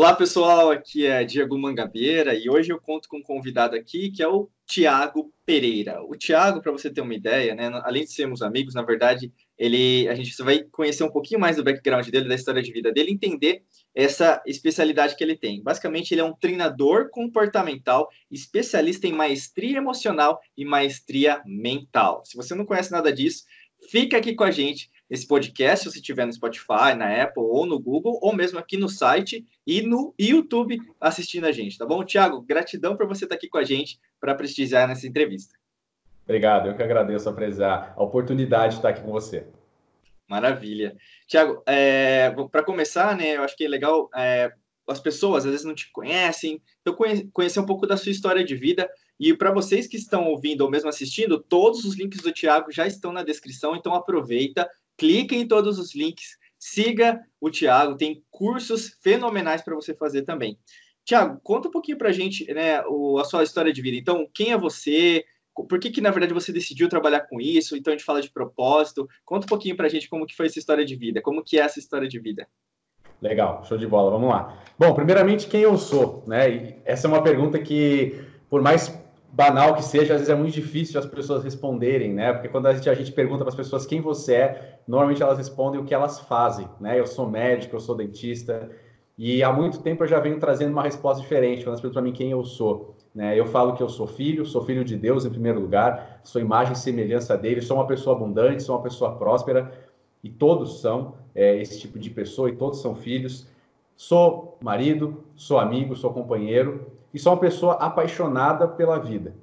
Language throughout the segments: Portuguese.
Olá, pessoal. Aqui é Diego Mangabeira e hoje eu conto com um convidado aqui que é o Tiago Pereira. O Tiago, para você ter uma ideia, né, além de sermos amigos, na verdade, ele, a gente vai conhecer um pouquinho mais do background dele, da história de vida dele, entender essa especialidade que ele tem. Basicamente, ele é um treinador comportamental, especialista em maestria emocional e maestria mental. Se você não conhece nada disso, fica aqui com a gente esse podcast, se você estiver no Spotify, na Apple ou no Google, ou mesmo aqui no site e no YouTube assistindo a gente, tá bom? Tiago, gratidão por você estar aqui com a gente para prestigiar nessa entrevista. Obrigado, eu que agradeço a, a oportunidade de estar aqui com você. Maravilha. Tiago, é, para começar, né, eu acho que é legal, é, as pessoas às vezes não te conhecem, então conhecer um pouco da sua história de vida, e para vocês que estão ouvindo ou mesmo assistindo, todos os links do Tiago já estão na descrição, então aproveita, clique em todos os links, siga o Tiago, tem cursos fenomenais para você fazer também. Tiago, conta um pouquinho para a gente né, o, a sua história de vida. Então, quem é você? Por que, que, na verdade, você decidiu trabalhar com isso? Então, a gente fala de propósito. Conta um pouquinho para a gente como que foi essa história de vida. Como que é essa história de vida? Legal, show de bola, vamos lá. Bom, primeiramente, quem eu sou? Né? Essa é uma pergunta que, por mais banal que seja, às vezes é muito difícil as pessoas responderem, né? Porque quando a gente, a gente pergunta para as pessoas quem você é, normalmente elas respondem o que elas fazem, né? Eu sou médico, eu sou dentista, e há muito tempo eu já venho trazendo uma resposta diferente, quando as pessoas para mim quem eu sou. Né? Eu falo que eu sou filho, sou filho de Deus em primeiro lugar, sou imagem e semelhança dele, sou uma pessoa abundante, sou uma pessoa próspera, e todos são é, esse tipo de pessoa, e todos são filhos. Sou marido, sou amigo, sou companheiro, e sou uma pessoa apaixonada pela vida.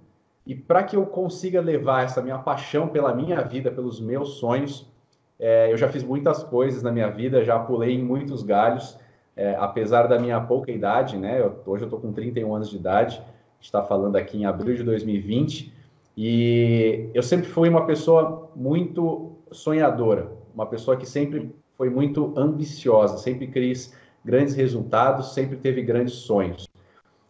E para que eu consiga levar essa minha paixão pela minha vida, pelos meus sonhos, é, eu já fiz muitas coisas na minha vida, já pulei em muitos galhos, é, apesar da minha pouca idade, né? Eu, hoje eu estou com 31 anos de idade, está falando aqui em abril de 2020, e eu sempre fui uma pessoa muito sonhadora, uma pessoa que sempre foi muito ambiciosa, sempre quis grandes resultados, sempre teve grandes sonhos.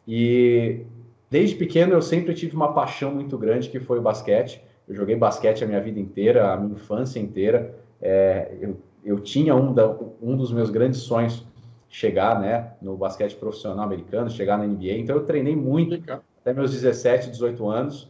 E desde pequeno eu sempre tive uma paixão muito grande que foi o basquete. Eu joguei basquete a minha vida inteira, a minha infância inteira. É, eu, eu tinha um, da, um dos meus grandes sonhos chegar né, no basquete profissional americano, chegar na NBA. Então eu treinei muito Legal. até meus 17, 18 anos.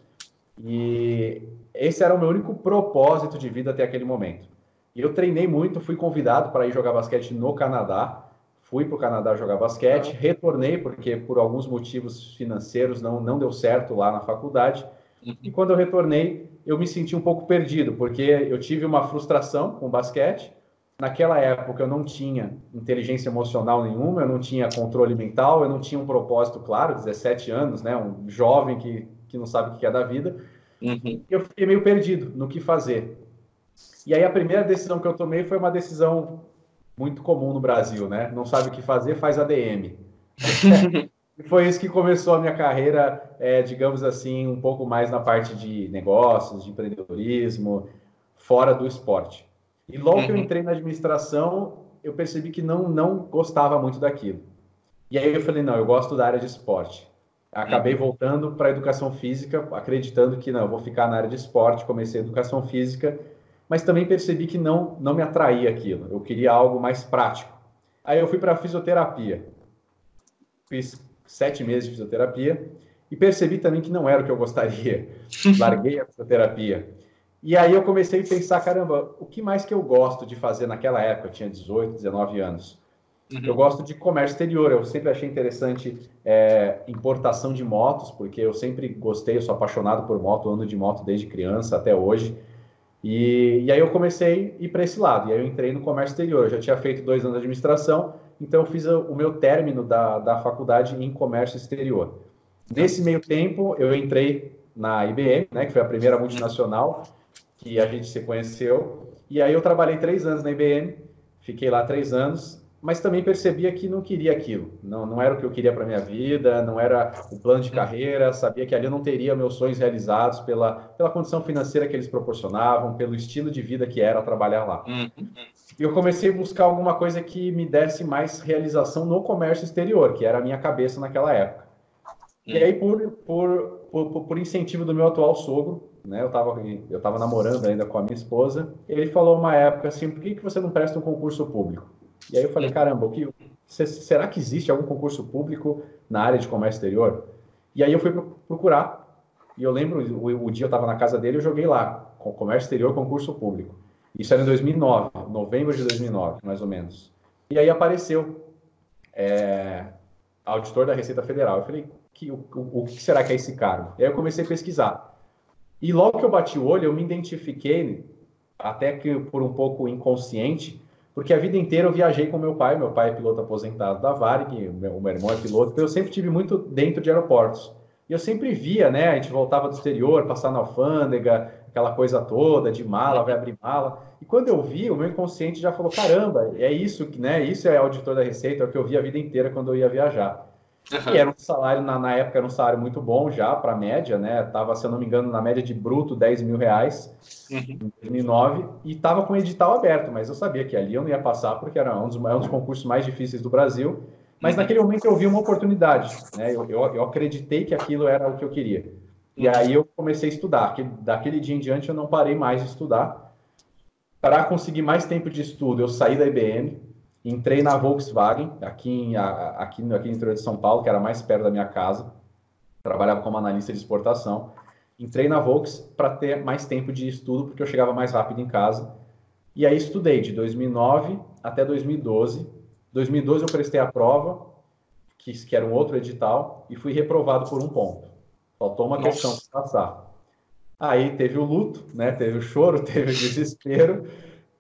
E esse era o meu único propósito de vida até aquele momento. E eu treinei muito, fui convidado para ir jogar basquete no Canadá fui para o Canadá jogar basquete, retornei porque por alguns motivos financeiros não, não deu certo lá na faculdade. Uhum. E quando eu retornei, eu me senti um pouco perdido, porque eu tive uma frustração com o basquete. Naquela época eu não tinha inteligência emocional nenhuma, eu não tinha controle mental, eu não tinha um propósito claro, 17 anos, né, um jovem que, que não sabe o que é da vida. Uhum. Eu fiquei meio perdido no que fazer. E aí a primeira decisão que eu tomei foi uma decisão muito comum no Brasil, né? Não sabe o que fazer, faz ADM. e foi isso que começou a minha carreira, é, digamos assim, um pouco mais na parte de negócios, de empreendedorismo, fora do esporte. E logo uhum. que eu uhum. entrei na administração, eu percebi que não, não gostava muito daquilo. E aí eu falei, não, eu gosto da área de esporte. Acabei uhum. voltando para a educação física, acreditando que não, eu vou ficar na área de esporte, comecei a educação física mas também percebi que não, não me atraía aquilo. Eu queria algo mais prático. Aí eu fui para a fisioterapia. Fiz sete meses de fisioterapia e percebi também que não era o que eu gostaria. Larguei a fisioterapia. E aí eu comecei a pensar, caramba, o que mais que eu gosto de fazer naquela época? Eu tinha 18, 19 anos. Uhum. Eu gosto de comércio exterior. Eu sempre achei interessante é, importação de motos, porque eu sempre gostei, eu sou apaixonado por moto, ando de moto desde criança até hoje. E, e aí eu comecei a ir para esse lado, e aí eu entrei no comércio exterior. Eu já tinha feito dois anos de administração, então eu fiz o meu término da, da faculdade em comércio exterior. Nesse meio tempo, eu entrei na IBM, né, que foi a primeira multinacional que a gente se conheceu, e aí eu trabalhei três anos na IBM, fiquei lá três anos, mas também percebia que não queria aquilo. Não, não era o que eu queria para minha vida, não era o plano de carreira, sabia que ali eu não teria meus sonhos realizados pela, pela condição financeira que eles proporcionavam, pelo estilo de vida que era trabalhar lá. Uhum. E eu comecei a buscar alguma coisa que me desse mais realização no comércio exterior, que era a minha cabeça naquela época. E aí, por, por, por, por incentivo do meu atual sogro, né, eu estava eu tava namorando ainda com a minha esposa, ele falou uma época assim, por que, que você não presta um concurso público? E aí eu falei, caramba, o que, será que existe algum concurso público na área de comércio exterior? E aí eu fui procurar, e eu lembro, o, o dia eu estava na casa dele, eu joguei lá, com comércio exterior, concurso público. Isso era em 2009, novembro de 2009, mais ou menos. E aí apareceu é, auditor da Receita Federal. Eu falei, que, o, o, o que será que é esse cargo? E aí eu comecei a pesquisar. E logo que eu bati o olho, eu me identifiquei, até que por um pouco inconsciente, porque a vida inteira eu viajei com meu pai. Meu pai é piloto aposentado da Varig, meu, meu irmão é piloto, então eu sempre tive muito dentro de aeroportos. E eu sempre via, né? A gente voltava do exterior, passar na alfândega, aquela coisa toda de mala, vai abrir mala. E quando eu vi, o meu inconsciente já falou: caramba, é isso que, né? Isso é auditor da Receita, é o que eu vi a vida inteira quando eu ia viajar. Uhum. E era um salário, na, na, época, era um salário muito bom já para a média, né? Tava, se eu não me engano, na média de bruto 10 mil reais uhum. em 2009 e tava com o edital aberto, mas eu sabia que ali eu não ia passar porque era um dos, um dos concursos mais difíceis do Brasil. Mas uhum. naquele momento eu vi uma oportunidade, né? Eu, eu, eu acreditei que aquilo era o que eu queria. E aí eu comecei a estudar. Daquele dia em diante eu não parei mais de estudar. Para conseguir mais tempo de estudo, eu saí da IBM, entrei na Volkswagen, aqui, em, aqui, aqui no interior de São Paulo, que era mais perto da minha casa. Trabalhava como analista de exportação. Entrei na Volks para ter mais tempo de estudo, porque eu chegava mais rápido em casa. E aí estudei de 2009 até 2012. 2012 eu prestei a prova, que, que era um outro edital, e fui reprovado por um ponto. Faltou uma Nossa. questão para passar. Aí teve o luto, né? Teve o choro, teve o desespero,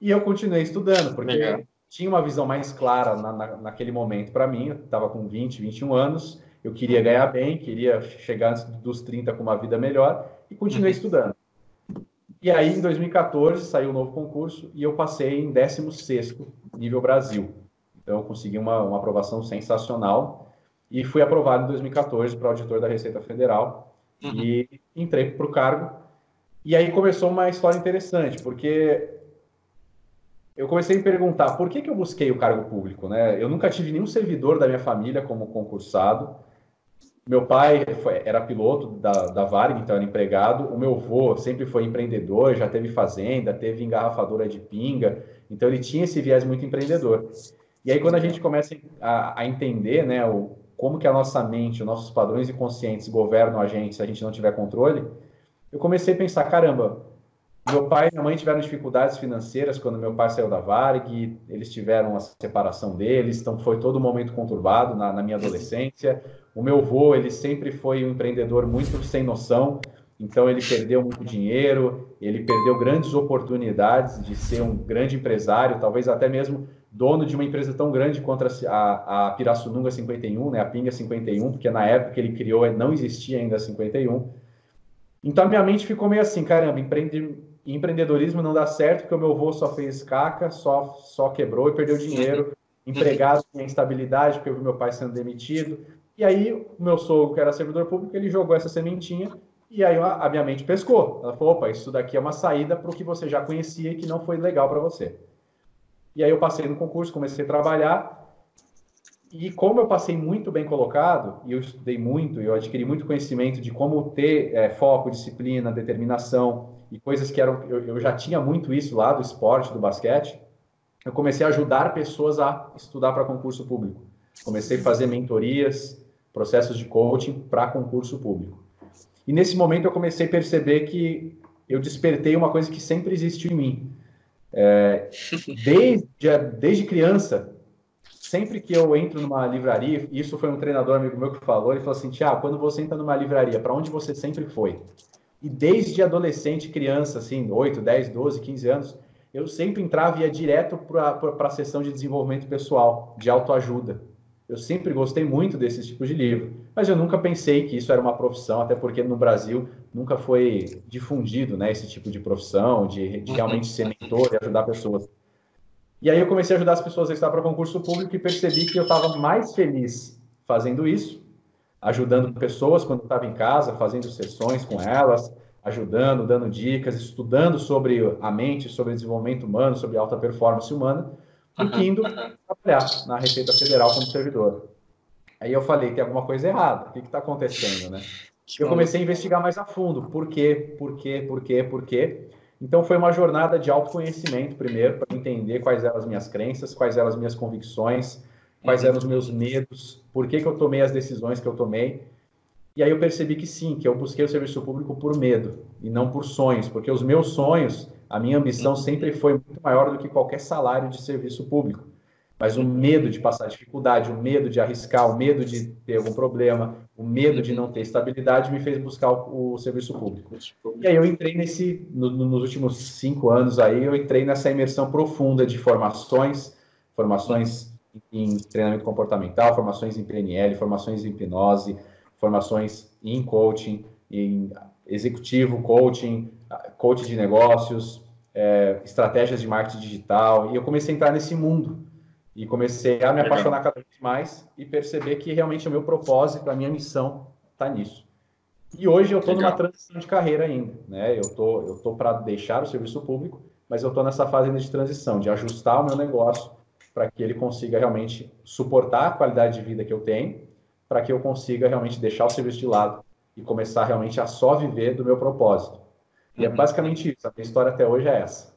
e eu continuei estudando, porque Legal. Tinha uma visão mais clara na, na, naquele momento para mim. Eu estava com 20, 21 anos, eu queria ganhar bem, queria chegar antes dos 30 com uma vida melhor, e continuei uhum. estudando. E aí, em 2014, saiu um novo concurso e eu passei em 16 nível Brasil. Então, eu consegui uma, uma aprovação sensacional e fui aprovado em 2014 para auditor da Receita Federal uhum. e entrei para o cargo. E aí começou uma história interessante, porque eu comecei a me perguntar por que, que eu busquei o cargo público, né? Eu nunca tive nenhum servidor da minha família como concursado. Meu pai foi, era piloto da, da Varig, então era empregado. O meu avô sempre foi empreendedor, já teve fazenda, teve engarrafadora de pinga, então ele tinha esse viés muito empreendedor. E aí quando a gente começa a, a entender, né, o, como que a nossa mente, os nossos padrões inconscientes governam a gente se a gente não tiver controle, eu comecei a pensar, caramba, meu pai e minha mãe tiveram dificuldades financeiras quando meu pai saiu da Varg, eles tiveram a separação deles, então foi todo um momento conturbado na, na minha adolescência. O meu avô, ele sempre foi um empreendedor muito sem noção, então ele perdeu muito dinheiro, ele perdeu grandes oportunidades de ser um grande empresário, talvez até mesmo dono de uma empresa tão grande quanto a, a Pirassununga 51, né, a Pinga 51, porque na época que ele criou não existia ainda a 51. Então a minha mente ficou meio assim, caramba, empreende, empreendedorismo não dá certo porque o meu avô só fez caca, só, só quebrou e perdeu dinheiro, empregado tinha instabilidade porque eu vi meu pai sendo demitido. E aí o meu sogro, que era servidor público, ele jogou essa sementinha e aí a minha mente pescou. Ela falou, opa, isso daqui é uma saída para o que você já conhecia e que não foi legal para você. E aí eu passei no concurso, comecei a trabalhar. E como eu passei muito bem colocado, e eu estudei muito, eu adquiri muito conhecimento de como ter é, foco, disciplina, determinação e coisas que eram. Eu, eu já tinha muito isso lá do esporte, do basquete. Eu comecei a ajudar pessoas a estudar para concurso público. Comecei a fazer mentorias, processos de coaching para concurso público. E nesse momento eu comecei a perceber que eu despertei uma coisa que sempre existiu em mim, é, desde, desde criança, sempre que eu entro numa livraria, isso foi um treinador amigo meu que falou, ele falou assim, Tiago, quando você entra numa livraria, para onde você sempre foi? E desde adolescente, criança, assim, 8, 10, 12, 15 anos, eu sempre entrava e ia direto para a sessão de desenvolvimento pessoal, de autoajuda. Eu sempre gostei muito desses tipos de livro, mas eu nunca pensei que isso era uma profissão, até porque no Brasil nunca foi difundido né, esse tipo de profissão, de, de realmente ser mentor e ajudar pessoas. E aí eu comecei a ajudar as pessoas a estar para concurso público e percebi que eu estava mais feliz fazendo isso, ajudando pessoas quando estava em casa, fazendo sessões com elas, ajudando, dando dicas, estudando sobre a mente, sobre desenvolvimento humano, sobre alta performance humana, que indo trabalhar na Receita Federal como servidor. Aí eu falei, tem alguma coisa errada, o que está acontecendo, né? Eu comecei a investigar mais a fundo, por quê, por quê, por quê, por quê. Então foi uma jornada de autoconhecimento primeiro, para entender quais eram as minhas crenças, quais eram as minhas convicções, quais eram os meus medos, por que, que eu tomei as decisões que eu tomei. E aí eu percebi que sim, que eu busquei o serviço público por medo e não por sonhos, porque os meus sonhos, a minha ambição sempre foi muito maior do que qualquer salário de serviço público. Mas o medo de passar dificuldade, o medo de arriscar, o medo de ter algum problema, o medo de não ter estabilidade me fez buscar o, o serviço público. E aí eu entrei nesse, no, nos últimos cinco anos aí, eu entrei nessa imersão profunda de formações, formações em treinamento comportamental, formações em PNL, formações em hipnose, formações em coaching, em executivo coaching, coaching de negócios, é, estratégias de marketing digital, e eu comecei a entrar nesse mundo e comecei a me apaixonar cada vez mais e perceber que realmente o meu propósito, a minha missão está nisso. E hoje eu estou numa transição de carreira ainda, né? Eu tô, eu tô para deixar o serviço público, mas eu estou nessa fase ainda de transição, de ajustar o meu negócio para que ele consiga realmente suportar a qualidade de vida que eu tenho, para que eu consiga realmente deixar o serviço de lado e começar realmente a só viver do meu propósito. E é uhum. é basicamente isso. A minha história até hoje é essa.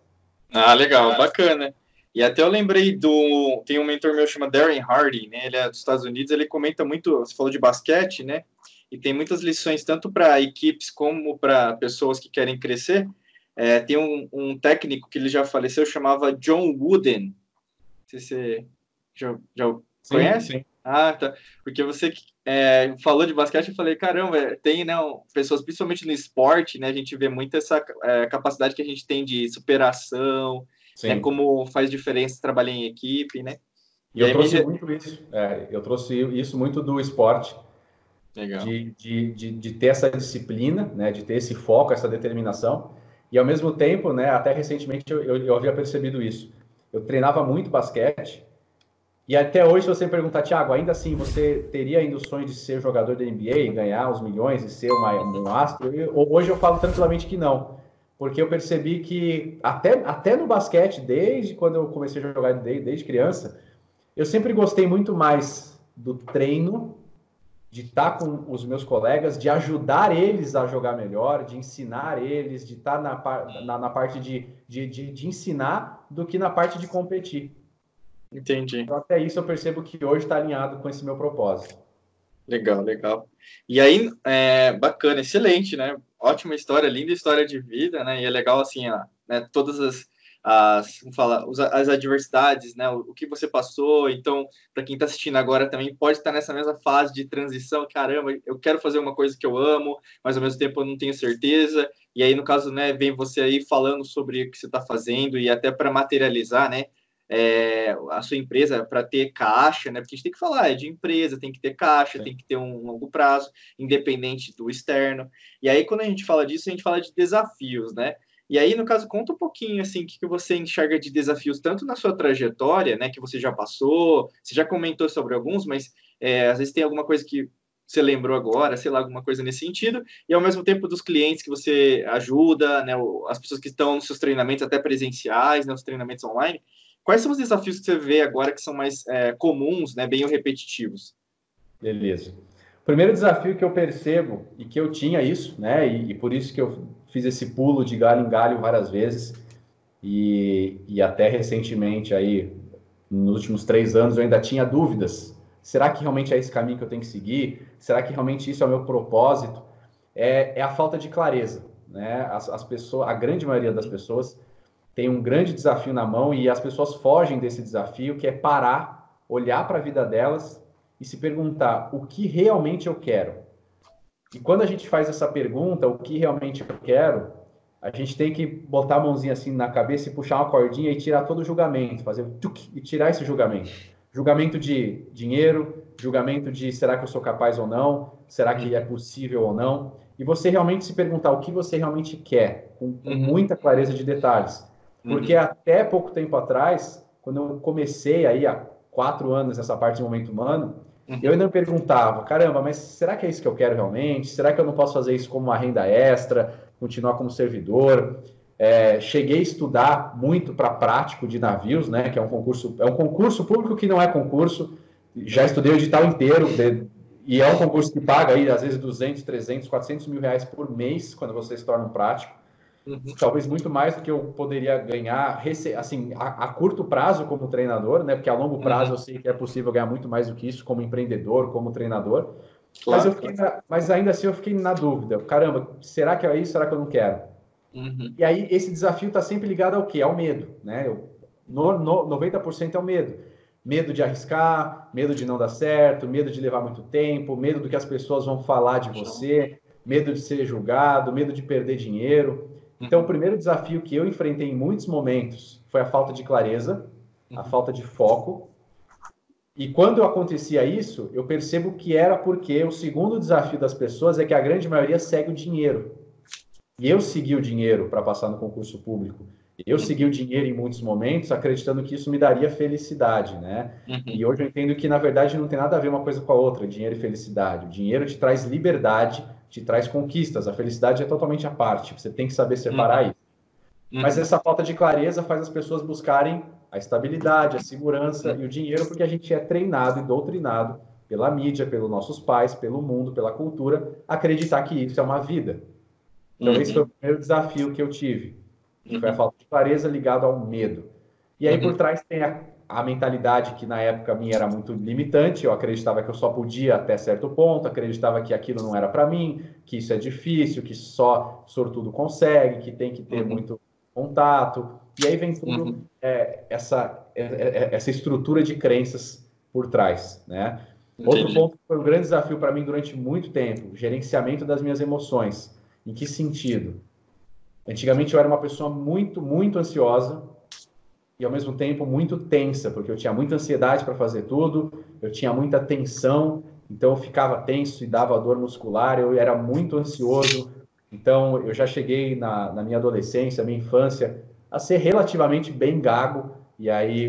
Ah, legal, bacana. E até eu lembrei do. Tem um mentor meu chama Darren Hardy, né? Ele é dos Estados Unidos, ele comenta muito. Você falou de basquete, né? E tem muitas lições, tanto para equipes como para pessoas que querem crescer. É, tem um, um, técnico que ele já faleceu, chamava John Wooden. Se você já, já sim, conhece? Sim. Ah, tá. Porque você é, falou de basquete, eu falei, caramba, tem né, pessoas, principalmente no esporte, né? A gente vê muito essa é, capacidade que a gente tem de superação, né, como faz diferença trabalhar em equipe, né? E, e eu trouxe me... muito isso. É, eu trouxe isso muito do esporte. Legal. De, de, de, de, ter essa disciplina, né, de ter esse foco, essa determinação. E ao mesmo tempo, né, até recentemente eu, eu, eu havia percebido isso. Eu treinava muito basquete e até hoje, se você me perguntar, Thiago, ainda assim, você teria ainda o sonho de ser jogador da NBA, ganhar os milhões e ser uma, um astro? Eu, hoje eu falo tranquilamente que não porque eu percebi que até, até no basquete, desde quando eu comecei a jogar desde, desde criança, eu sempre gostei muito mais do treino, de estar com os meus colegas, de ajudar eles a jogar melhor, de ensinar eles, de estar na, na, na parte de, de, de, de, ensinar, do que na parte de competir. Entendi. Então, até isso eu percebo que hoje está alinhado com esse meu propósito. Legal, legal. E aí, é, bacana, excelente, né? ótima história, linda história de vida, né? E é legal, assim, ó, né, todas as, as, falar, as adversidades, né? O, o que você passou. Então, para quem está assistindo agora também pode estar nessa mesma fase de transição. Caramba, eu quero fazer uma coisa que eu amo, mas ao mesmo tempo eu não tenho certeza. E aí, no caso, né, vem você aí falando sobre o que você está fazendo e até para materializar, né? é, a sua empresa para ter caixa, né? Porque a gente tem que falar, é de empresa, tem que ter caixa, Sim. tem que ter um longo prazo, independente do externo. E aí, quando a gente fala disso, a gente fala de desafios, né? E aí, no caso, conta um pouquinho, assim, o que você enxerga de desafios, tanto na sua trajetória, né, que você já passou, você já comentou sobre alguns, mas é, às vezes tem alguma coisa que você lembrou agora, sei lá, alguma coisa nesse sentido, e ao mesmo tempo dos clientes que você ajuda, né, as pessoas que estão nos seus treinamentos, até presenciais, né, os treinamentos online, Quais são os desafios que você vê agora que são mais é, comuns, né, bem repetitivos? Beleza. Primeiro desafio que eu percebo, e que eu tinha isso, né, e, e por isso que eu fiz esse pulo de galho em galho várias vezes, e, e até recentemente, aí, nos últimos três anos, eu ainda tinha dúvidas. Será que realmente é esse caminho que eu tenho que seguir? Será que realmente isso é o meu propósito? É, é a falta de clareza. Né? As, as pessoas, a grande maioria das pessoas tem um grande desafio na mão e as pessoas fogem desse desafio, que é parar, olhar para a vida delas e se perguntar o que realmente eu quero. E quando a gente faz essa pergunta, o que realmente eu quero, a gente tem que botar a mãozinha assim na cabeça e puxar uma cordinha e tirar todo o julgamento, fazer tuc, e tirar esse julgamento. Julgamento de dinheiro, julgamento de será que eu sou capaz ou não, será que é possível ou não, e você realmente se perguntar o que você realmente quer, com, com uhum. muita clareza de detalhes. Porque uhum. até pouco tempo atrás, quando eu comecei aí há quatro anos essa parte de momento humano, uhum. eu ainda me perguntava, caramba, mas será que é isso que eu quero realmente? Será que eu não posso fazer isso como uma renda extra, continuar como servidor? É, cheguei a estudar muito para prático de navios, né? Que é um concurso, é um concurso público que não é concurso. Já estudei o edital inteiro de, e é um concurso que paga aí às vezes 200, 300, 400 mil reais por mês quando você se torna um prático. Uhum. talvez muito mais do que eu poderia ganhar assim a, a, curto prazo como treinador, né? Porque a longo prazo uhum. eu sei que é possível ganhar muito mais do que isso como empreendedor, como treinador. Claro, mas, eu fiquei claro. na, mas ainda assim eu fiquei na dúvida. Caramba, será que é isso? Será que eu não quero? Uhum. E aí esse desafio está sempre ligado ao quê? Ao medo, né? Eu, no, no, 90% é o medo. Medo de arriscar, medo de não dar certo, medo de levar muito tempo, medo do que as pessoas vão falar de você, medo de ser julgado, medo de perder dinheiro. Então, o primeiro desafio que eu enfrentei em muitos momentos foi a falta de clareza, a falta de foco. E quando acontecia isso, eu percebo que era porque o segundo desafio das pessoas é que a grande maioria segue o dinheiro. E eu segui o dinheiro para passar no concurso público. Eu segui o dinheiro em muitos momentos, acreditando que isso me daria felicidade, né? Uhum. E hoje eu entendo que, na verdade, não tem nada a ver uma coisa com a outra, dinheiro e felicidade. O dinheiro te traz liberdade, te traz conquistas. A felicidade é totalmente à parte. Você tem que saber separar uhum. isso. Uhum. Mas essa falta de clareza faz as pessoas buscarem a estabilidade, a segurança e o dinheiro, porque a gente é treinado e doutrinado pela mídia, pelos nossos pais, pelo mundo, pela cultura, acreditar que isso é uma vida. Então, esse foi o primeiro desafio que eu tive Uhum. Foi a falta de clareza ligada ao medo. E aí, uhum. por trás, tem a, a, mentalidade que na época minha era muito limitante. Eu acreditava que eu só podia até certo ponto, acreditava que aquilo não era para mim, que isso é difícil, que só sortudo consegue, que tem que ter uhum. muito contato. E aí vem tudo uhum. é, essa, é, é, essa estrutura de crenças por trás, né? Entendi. Outro ponto que foi um grande desafio para mim durante muito tempo, gerenciamento das minhas emoções. Em que sentido? Antigamente eu era uma pessoa muito, muito ansiosa e ao mesmo tempo muito tensa, porque eu tinha muita ansiedade para fazer tudo, eu tinha muita tensão, então eu ficava tenso e dava dor muscular, eu era muito ansioso. Então eu já cheguei na, na minha adolescência, minha infância, a ser relativamente bem gago, e aí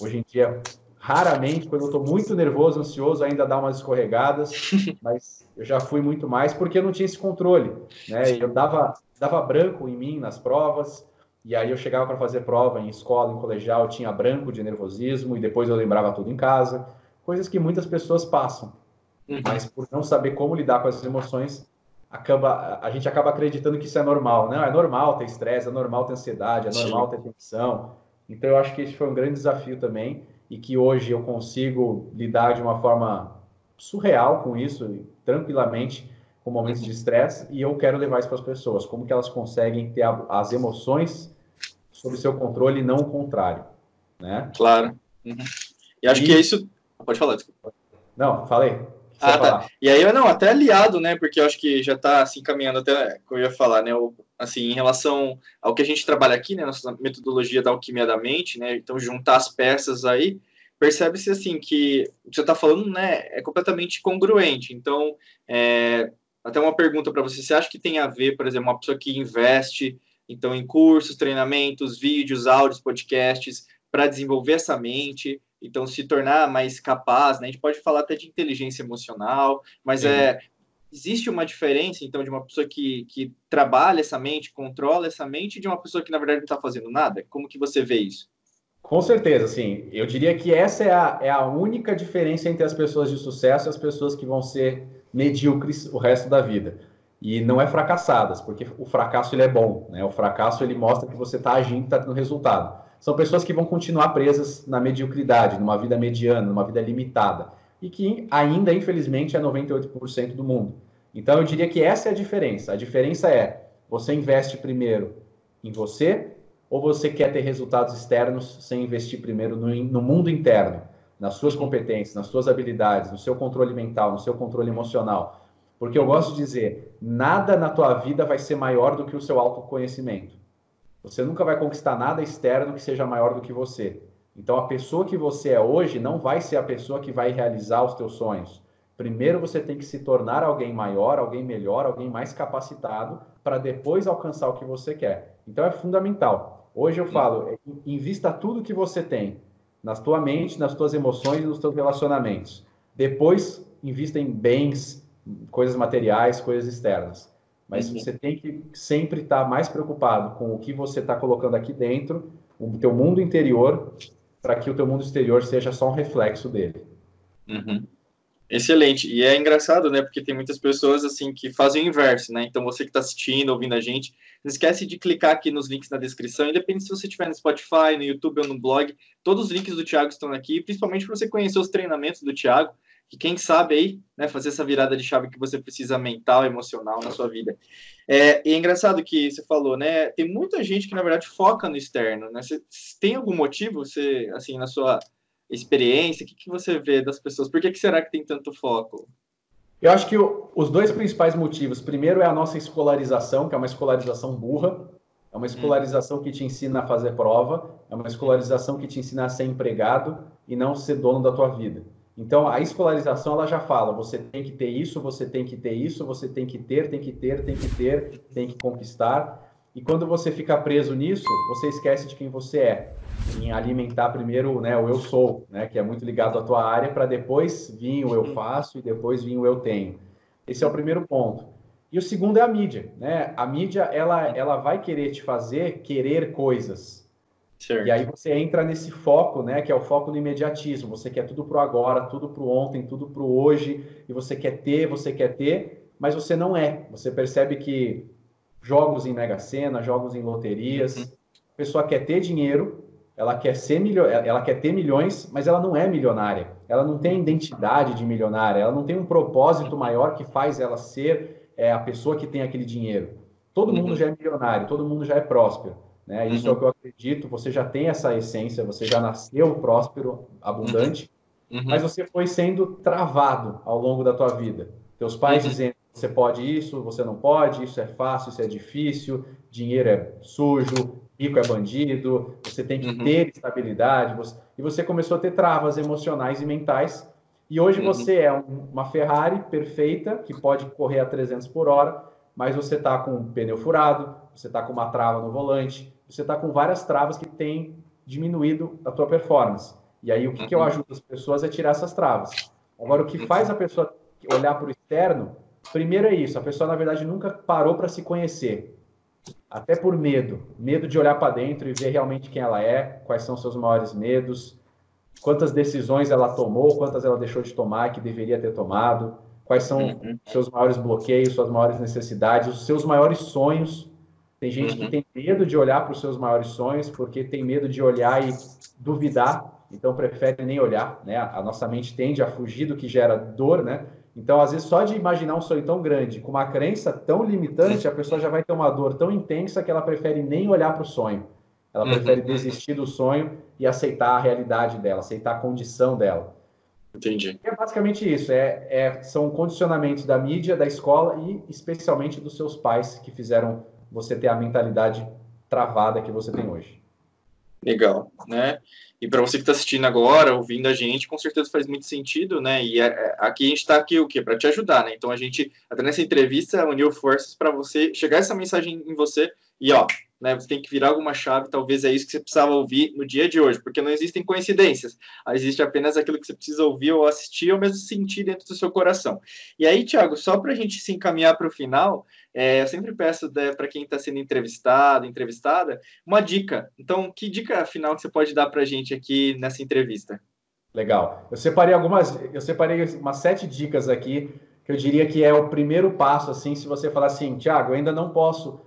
hoje em dia raramente, quando eu estou muito nervoso, ansioso, ainda dá umas escorregadas, mas eu já fui muito mais porque eu não tinha esse controle, né? Eu dava dava branco em mim nas provas, e aí eu chegava para fazer prova em escola, em colegial, tinha branco de nervosismo, e depois eu lembrava tudo em casa, coisas que muitas pessoas passam. Uhum. Mas por não saber como lidar com essas emoções, acaba, a gente acaba acreditando que isso é normal. Não, é normal ter estresse, é normal ter ansiedade, é normal Sim. ter tensão. Então eu acho que esse foi um grande desafio também, e que hoje eu consigo lidar de uma forma surreal com isso, tranquilamente, com momentos de estresse e eu quero levar isso para as pessoas. Como que elas conseguem ter a, as emoções sob seu controle e não o contrário, né? Claro. Uhum. E acho e... que é isso... Pode falar, desculpa. Não, falei. Ah, tá. E aí, não, até aliado, né? Porque eu acho que já está assim caminhando até o que eu ia falar, né? O, assim, em relação ao que a gente trabalha aqui, né? Nossa metodologia da alquimia da mente, né? Então, juntar as peças aí, percebe-se assim que o que você está falando, né? É completamente congruente. Então, é, até uma pergunta para você: você acha que tem a ver, por exemplo, uma pessoa que investe então em cursos, treinamentos, vídeos, áudios, podcasts para desenvolver essa mente, então se tornar mais capaz, né? A gente pode falar até de inteligência emocional, mas é existe uma diferença então de uma pessoa que, que trabalha essa mente, controla essa mente, de uma pessoa que na verdade não está fazendo nada? Como que você vê isso? Com certeza, sim. Eu diria que essa é a, é a única diferença entre as pessoas de sucesso e as pessoas que vão ser medíocres o resto da vida. E não é fracassadas, porque o fracasso ele é bom, né? O fracasso ele mostra que você está agindo, está tendo resultado. São pessoas que vão continuar presas na mediocridade, numa vida mediana, numa vida limitada, e que ainda, infelizmente, é 98% do mundo. Então, eu diria que essa é a diferença. A diferença é, você investe primeiro em você, ou você quer ter resultados externos sem investir primeiro no, no mundo interno? Nas suas competências, nas suas habilidades, no seu controle mental, no seu controle emocional. Porque eu gosto de dizer, nada na tua vida vai ser maior do que o seu autoconhecimento. Você nunca vai conquistar nada externo que seja maior do que você. Então a pessoa que você é hoje não vai ser a pessoa que vai realizar os teus sonhos. Primeiro você tem que se tornar alguém maior, alguém melhor, alguém mais capacitado para depois alcançar o que você quer. Então é fundamental. Hoje eu falo, invista tudo que você tem na tua mente, nas tuas emoções e nos teus relacionamentos. Depois, invista em bens, coisas materiais, coisas externas. Mas uhum. você tem que sempre estar mais preocupado com o que você está colocando aqui dentro, o teu mundo interior, para que o teu mundo exterior seja só um reflexo dele. Uhum. Excelente. E é engraçado, né? Porque tem muitas pessoas assim que fazem o inverso, né? Então você que está assistindo, ouvindo a gente, não esquece de clicar aqui nos links na descrição, independente se você estiver no Spotify, no YouTube ou no blog, todos os links do Thiago estão aqui, principalmente para você conhecer os treinamentos do Thiago, que quem sabe aí, né, fazer essa virada de chave que você precisa mental, emocional na sua vida. É, e é engraçado que você falou, né? Tem muita gente que na verdade foca no externo, né? Você tem algum motivo, você assim na sua experiência? O que, que você vê das pessoas? Por que, que será que tem tanto foco? Eu acho que o, os dois principais motivos, primeiro é a nossa escolarização, que é uma escolarização burra, é uma escolarização que te ensina a fazer prova, é uma escolarização que te ensina a ser empregado e não ser dono da tua vida. Então, a escolarização, ela já fala, você tem que ter isso, você tem que ter isso, você tem que ter, tem que ter, tem que ter, tem que conquistar. E quando você fica preso nisso, você esquece de quem você é em alimentar primeiro né, o eu sou, né, que é muito ligado à tua área, para depois vir o eu faço e depois vir o eu tenho. Esse é o primeiro ponto. E o segundo é a mídia. Né? A mídia ela, ela vai querer te fazer querer coisas. Certo. E aí você entra nesse foco, né, que é o foco do imediatismo. Você quer tudo para agora, tudo para ontem, tudo para hoje, e você quer ter, você quer ter, mas você não é. Você percebe que jogos em Mega Sena, jogos em loterias, uhum. a pessoa quer ter dinheiro, ela quer ser milho... ela quer ter milhões, mas ela não é milionária. Ela não tem identidade de milionária, ela não tem um propósito maior que faz ela ser é, a pessoa que tem aquele dinheiro. Todo uhum. mundo já é milionário, todo mundo já é próspero. Né? Isso uhum. é o que eu acredito. Você já tem essa essência, você já nasceu próspero, abundante, uhum. uhum. mas você foi sendo travado ao longo da tua vida. Teus pais uhum. dizendo você pode isso, você não pode, isso é fácil, isso é difícil, dinheiro é sujo, rico é bandido, você tem que uhum. ter estabilidade, você... e você começou a ter travas emocionais e mentais, e hoje uhum. você é um, uma Ferrari perfeita, que pode correr a 300 por hora, mas você está com um pneu furado, você está com uma trava no volante, você está com várias travas que têm diminuído a tua performance. E aí o que, uhum. que eu uhum. ajudo as pessoas é tirar essas travas. Agora, o que faz a pessoa olhar para o externo, primeiro é isso, a pessoa, na verdade, nunca parou para se conhecer até por medo, medo de olhar para dentro e ver realmente quem ela é, quais são seus maiores medos, quantas decisões ela tomou, quantas ela deixou de tomar que deveria ter tomado, quais são uhum. seus maiores bloqueios, suas maiores necessidades, os seus maiores sonhos. Tem gente uhum. que tem medo de olhar para os seus maiores sonhos porque tem medo de olhar e duvidar, então prefere nem olhar, né? A nossa mente tende a fugir do que gera dor, né? Então, às vezes, só de imaginar um sonho tão grande, com uma crença tão limitante, a pessoa já vai ter uma dor tão intensa que ela prefere nem olhar para o sonho. Ela uhum. prefere desistir do sonho e aceitar a realidade dela, aceitar a condição dela. Entendi. É basicamente isso. É, é, são condicionamentos da mídia, da escola e especialmente dos seus pais que fizeram você ter a mentalidade travada que você tem hoje. Legal, né? E para você que está assistindo agora, ouvindo a gente, com certeza faz muito sentido, né? E é, é, aqui a gente está aqui o quê? Para te ajudar, né? Então a gente, até nessa entrevista, uniu forças para você chegar essa mensagem em você e, ó, né? Você tem que virar alguma chave, talvez é isso que você precisava ouvir no dia de hoje, porque não existem coincidências. Existe apenas aquilo que você precisa ouvir ou assistir ou mesmo sentir dentro do seu coração. E aí, Thiago, só para a gente se encaminhar para o final, é, eu sempre peço né, para quem está sendo entrevistado, entrevistada, uma dica. Então, que dica final que você pode dar para a gente aqui nessa entrevista? Legal. Eu separei algumas, eu separei umas sete dicas aqui que eu diria que é o primeiro passo, assim, se você falar assim, Tiago, ainda não posso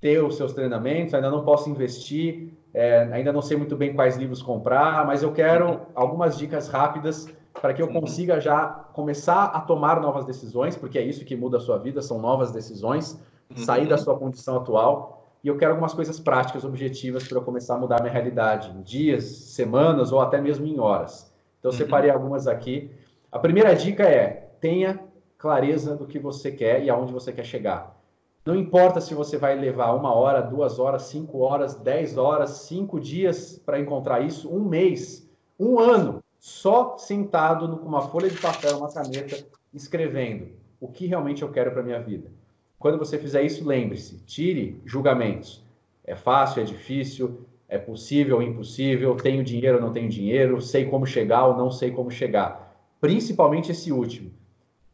ter os seus treinamentos, ainda não posso investir, é, ainda não sei muito bem quais livros comprar, mas eu quero algumas dicas rápidas para que eu consiga já começar a tomar novas decisões, porque é isso que muda a sua vida, são novas decisões, sair uhum. da sua condição atual. E eu quero algumas coisas práticas, objetivas, para eu começar a mudar a minha realidade, em dias, semanas ou até mesmo em horas. Então, eu uhum. separei algumas aqui. A primeira dica é: tenha clareza do que você quer e aonde você quer chegar. Não importa se você vai levar uma hora, duas horas, cinco horas, dez horas, cinco dias para encontrar isso, um mês, um ano só sentado com uma folha de papel, uma caneta, escrevendo o que realmente eu quero para minha vida. Quando você fizer isso, lembre-se, tire julgamentos. É fácil, é difícil, é possível, impossível, tenho dinheiro ou não tenho dinheiro, sei como chegar ou não sei como chegar. Principalmente esse último.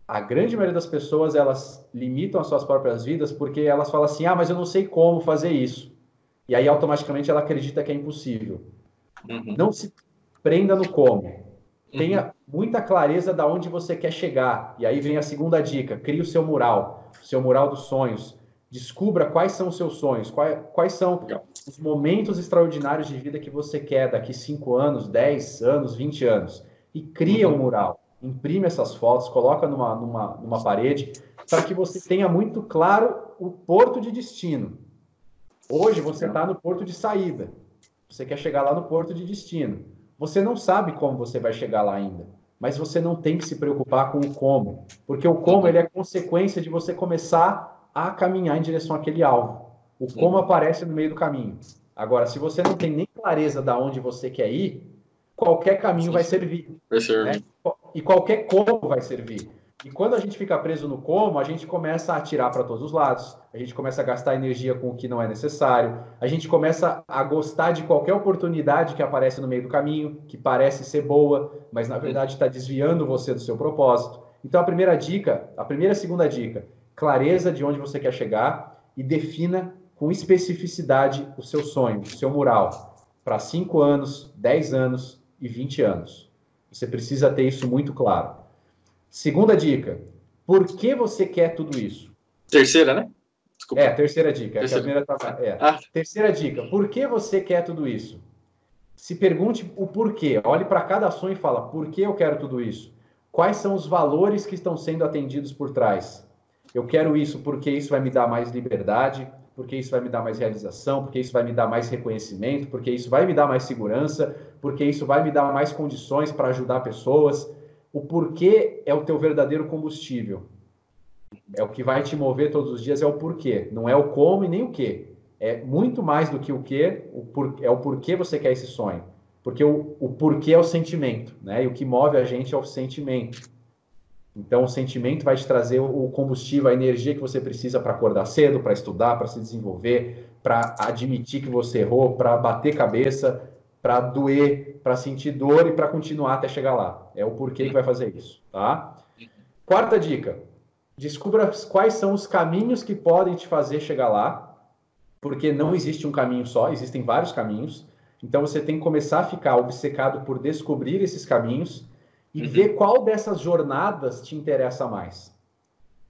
A grande maioria das pessoas, elas limitam as suas próprias vidas porque elas falam assim: "Ah, mas eu não sei como fazer isso". E aí automaticamente ela acredita que é impossível. Uhum. Não se prenda no como. Tenha uhum. muita clareza da onde você quer chegar. E aí vem a segunda dica: crie o seu mural, o seu mural dos sonhos. Descubra quais são os seus sonhos, quais, quais são os momentos extraordinários de vida que você quer daqui 5 anos, 10 anos, 20 anos. E cria uhum. um mural. Imprime essas fotos, coloca numa, numa, numa parede, para que você tenha muito claro o porto de destino. Hoje você está no porto de saída. Você quer chegar lá no porto de destino. Você não sabe como você vai chegar lá ainda, mas você não tem que se preocupar com o como, porque o como ele é consequência de você começar a caminhar em direção àquele alvo. O como aparece no meio do caminho. Agora, se você não tem nem clareza da onde você quer ir, qualquer caminho vai servir. Vai servir. Né? E qualquer como vai servir. E quando a gente fica preso no como, a gente começa a atirar para todos os lados, a gente começa a gastar energia com o que não é necessário, a gente começa a gostar de qualquer oportunidade que aparece no meio do caminho, que parece ser boa, mas na verdade está desviando você do seu propósito. Então a primeira dica, a primeira e segunda dica, clareza de onde você quer chegar e defina com especificidade o seu sonho, o seu mural, para 5 anos, 10 anos e 20 anos. Você precisa ter isso muito claro. Segunda dica. Por que você quer tudo isso? Terceira, né? Desculpa. É, terceira dica. Terceira. A primeira tá... é. ah. Terceira dica. Por que você quer tudo isso? Se pergunte o porquê. Olhe para cada ação e fala: por que eu quero tudo isso? Quais são os valores que estão sendo atendidos por trás? Eu quero isso porque isso vai me dar mais liberdade, porque isso vai me dar mais realização, porque isso vai me dar mais reconhecimento, porque isso vai me dar mais segurança, porque isso vai me dar mais condições para ajudar pessoas o porquê é o teu verdadeiro combustível. É o que vai te mover todos os dias, é o porquê. Não é o como e nem o que. É muito mais do que o que, o por, é o porquê você quer esse sonho. Porque o, o porquê é o sentimento, né? E o que move a gente é o sentimento. Então, o sentimento vai te trazer o combustível, a energia que você precisa para acordar cedo, para estudar, para se desenvolver, para admitir que você errou, para bater cabeça, para doer, para sentir dor e para continuar até chegar lá. É o porquê que vai fazer isso, tá? Quarta dica: descubra quais são os caminhos que podem te fazer chegar lá, porque não existe um caminho só, existem vários caminhos. Então você tem que começar a ficar obcecado por descobrir esses caminhos e uhum. ver qual dessas jornadas te interessa mais.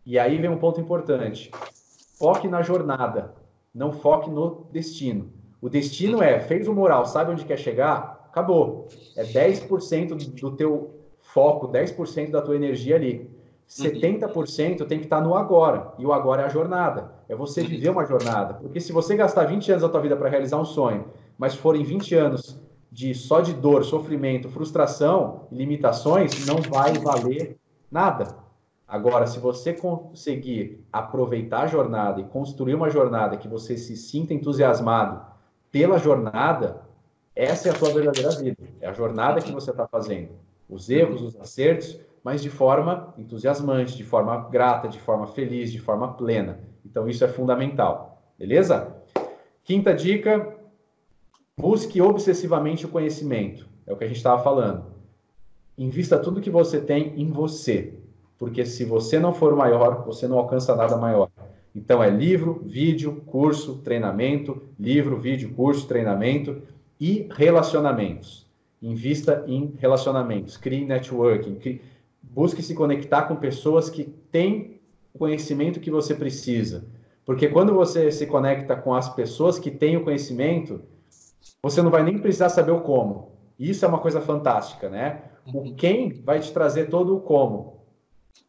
E aí vem um ponto importante: foque na jornada, não foque no destino. O destino é, fez o moral, sabe onde quer chegar? Acabou. É 10% do teu foco, 10% da tua energia ali. 70% tem que estar no agora. E o agora é a jornada. É você viver uma jornada. Porque se você gastar 20 anos da tua vida para realizar um sonho, mas forem 20 anos de só de dor, sofrimento, frustração limitações, não vai valer nada. Agora, se você conseguir aproveitar a jornada e construir uma jornada que você se sinta entusiasmado pela jornada, essa é a tua verdadeira vida. É a jornada que você está fazendo. Os erros, os acertos, mas de forma entusiasmante, de forma grata, de forma feliz, de forma plena. Então, isso é fundamental. Beleza? Quinta dica: busque obsessivamente o conhecimento. É o que a gente estava falando. Invista tudo que você tem em você. Porque se você não for maior, você não alcança nada maior. Então é livro, vídeo, curso, treinamento, livro, vídeo, curso, treinamento e relacionamentos. Invista em relacionamentos, crie networking, crie... busque se conectar com pessoas que têm o conhecimento que você precisa. Porque quando você se conecta com as pessoas que têm o conhecimento, você não vai nem precisar saber o como. Isso é uma coisa fantástica, né? O uhum. quem vai te trazer todo o como.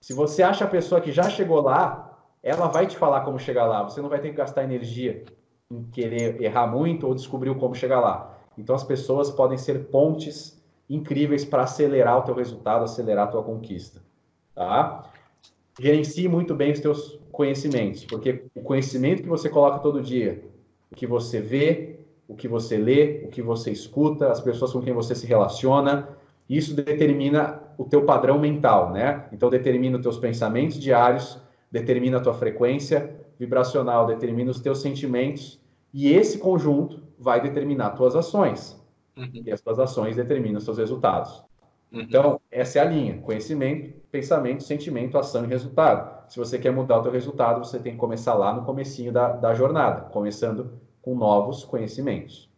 Se você acha a pessoa que já chegou lá, ela vai te falar como chegar lá. Você não vai ter que gastar energia em querer errar muito ou descobrir como chegar lá. Então as pessoas podem ser pontes incríveis para acelerar o teu resultado, acelerar a tua conquista, tá? Gerencie muito bem os teus conhecimentos, porque o conhecimento que você coloca todo dia, o que você vê, o que você lê, o que você escuta, as pessoas com quem você se relaciona, isso determina o teu padrão mental, né? Então determina os teus pensamentos diários, determina a tua frequência vibracional, determina os teus sentimentos, e esse conjunto vai determinar tuas ações. Uhum. E as tuas ações determinam os seus resultados. Uhum. Então, essa é a linha: conhecimento, pensamento, sentimento, ação e resultado. Se você quer mudar o teu resultado, você tem que começar lá no comecinho da, da jornada, começando com novos conhecimentos.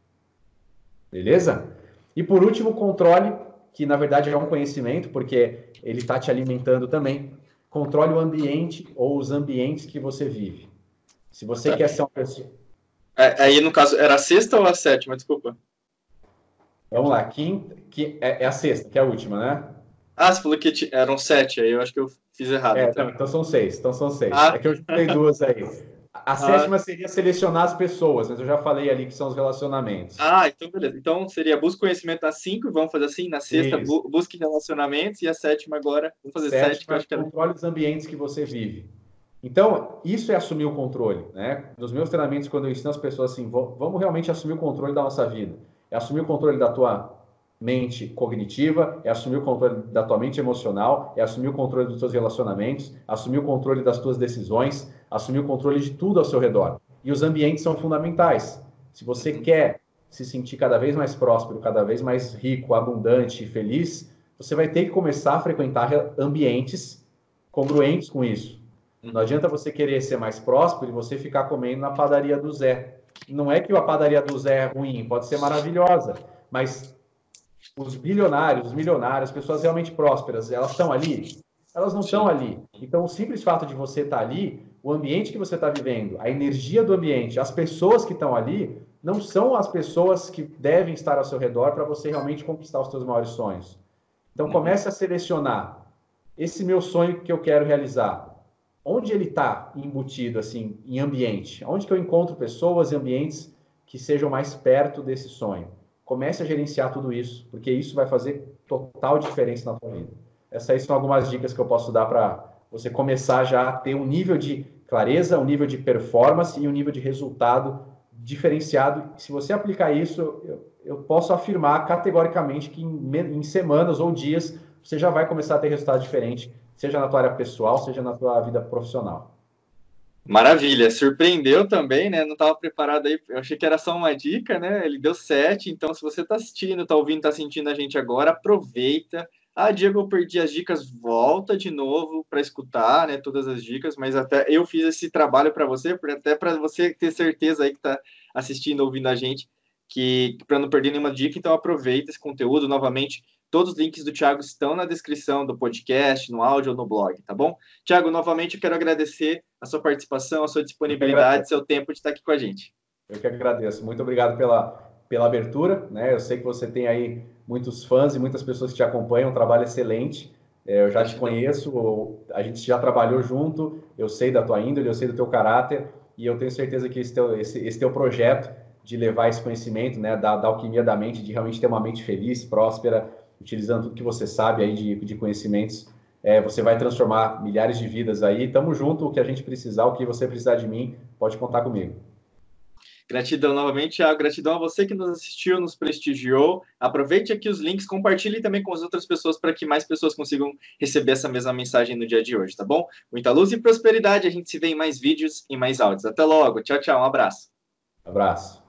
Beleza? E por último, controle que na verdade é um conhecimento, porque ele está te alimentando também. Controle o ambiente ou os ambientes que você vive. Se você tá. quer ser uma pessoa. É, aí, no caso, era a sexta ou a sétima? Desculpa. Vamos lá, quinta, que é, é, a sexta, que é a última, né? Ah, você falou que eram sete, aí eu acho que eu fiz errado. É, então. então são seis, então são seis. Ah. É que eu juntei duas aí. A ah. sétima seria selecionar as pessoas, mas eu já falei ali que são os relacionamentos. Ah, então beleza. Então seria busca conhecimento na cinco, vamos fazer assim, na sexta, bu busque relacionamentos, e a sétima agora, vamos fazer sétima, eu acho que era... controle os ambientes que você vive. Então, isso é assumir o controle, né? Nos meus treinamentos, quando eu ensino as pessoas assim, vamos realmente assumir o controle da nossa vida. É assumir o controle da tua mente cognitiva, é assumir o controle da tua mente emocional, é assumir o controle dos teus relacionamentos, assumir o controle das tuas decisões, assumir o controle de tudo ao seu redor. E os ambientes são fundamentais. Se você uhum. quer se sentir cada vez mais próspero, cada vez mais rico, abundante e feliz, você vai ter que começar a frequentar ambientes congruentes com isso. Uhum. Não adianta você querer ser mais próspero e você ficar comendo na padaria do Zé. Não é que a padaria do Zé é ruim, pode ser maravilhosa, mas os bilionários, os milionários, as pessoas realmente prósperas, elas estão ali? Elas não estão ali. Então, o simples fato de você estar ali, o ambiente que você está vivendo, a energia do ambiente, as pessoas que estão ali, não são as pessoas que devem estar ao seu redor para você realmente conquistar os seus maiores sonhos. Então, comece a selecionar esse meu sonho que eu quero realizar. Onde ele está embutido, assim, em ambiente? Onde que eu encontro pessoas e ambientes que sejam mais perto desse sonho? comece a gerenciar tudo isso, porque isso vai fazer total diferença na sua vida. Essas são algumas dicas que eu posso dar para você começar já a ter um nível de clareza, um nível de performance e um nível de resultado diferenciado. Se você aplicar isso, eu, eu posso afirmar categoricamente que em, em, semanas ou dias você já vai começar a ter resultado diferente, seja na tua área pessoal, seja na tua vida profissional. Maravilha, surpreendeu também, né? Não estava preparado aí, eu achei que era só uma dica, né? Ele deu sete, então se você está assistindo, está ouvindo, está sentindo a gente agora, aproveita. Ah, Diego, eu perdi as dicas, volta de novo para escutar, né? Todas as dicas, mas até eu fiz esse trabalho para você, até para você ter certeza aí que está assistindo, ouvindo a gente, que para não perder nenhuma dica, então aproveita esse conteúdo novamente Todos os links do Thiago estão na descrição do podcast, no áudio ou no blog, tá bom? Thiago, novamente eu quero agradecer a sua participação, a sua disponibilidade, seu tempo de estar aqui com a gente. Eu que agradeço. Muito obrigado pela, pela abertura, né? Eu sei que você tem aí muitos fãs e muitas pessoas que te acompanham, um trabalho excelente. É, eu já te conheço, a gente já trabalhou junto, eu sei da tua índole, eu sei do teu caráter, e eu tenho certeza que esse teu, esse, esse teu projeto de levar esse conhecimento, né, da, da alquimia da mente, de realmente ter uma mente feliz, próspera, utilizando tudo que você sabe aí de, de conhecimentos, é, você vai transformar milhares de vidas aí. Tamo junto, o que a gente precisar, o que você precisar de mim, pode contar comigo. Gratidão novamente, a gratidão a você que nos assistiu, nos prestigiou. Aproveite aqui os links, compartilhe também com as outras pessoas para que mais pessoas consigam receber essa mesma mensagem no dia de hoje, tá bom? Muita luz e prosperidade. A gente se vê em mais vídeos e mais áudios. Até logo. Tchau, tchau. Um abraço. Abraço.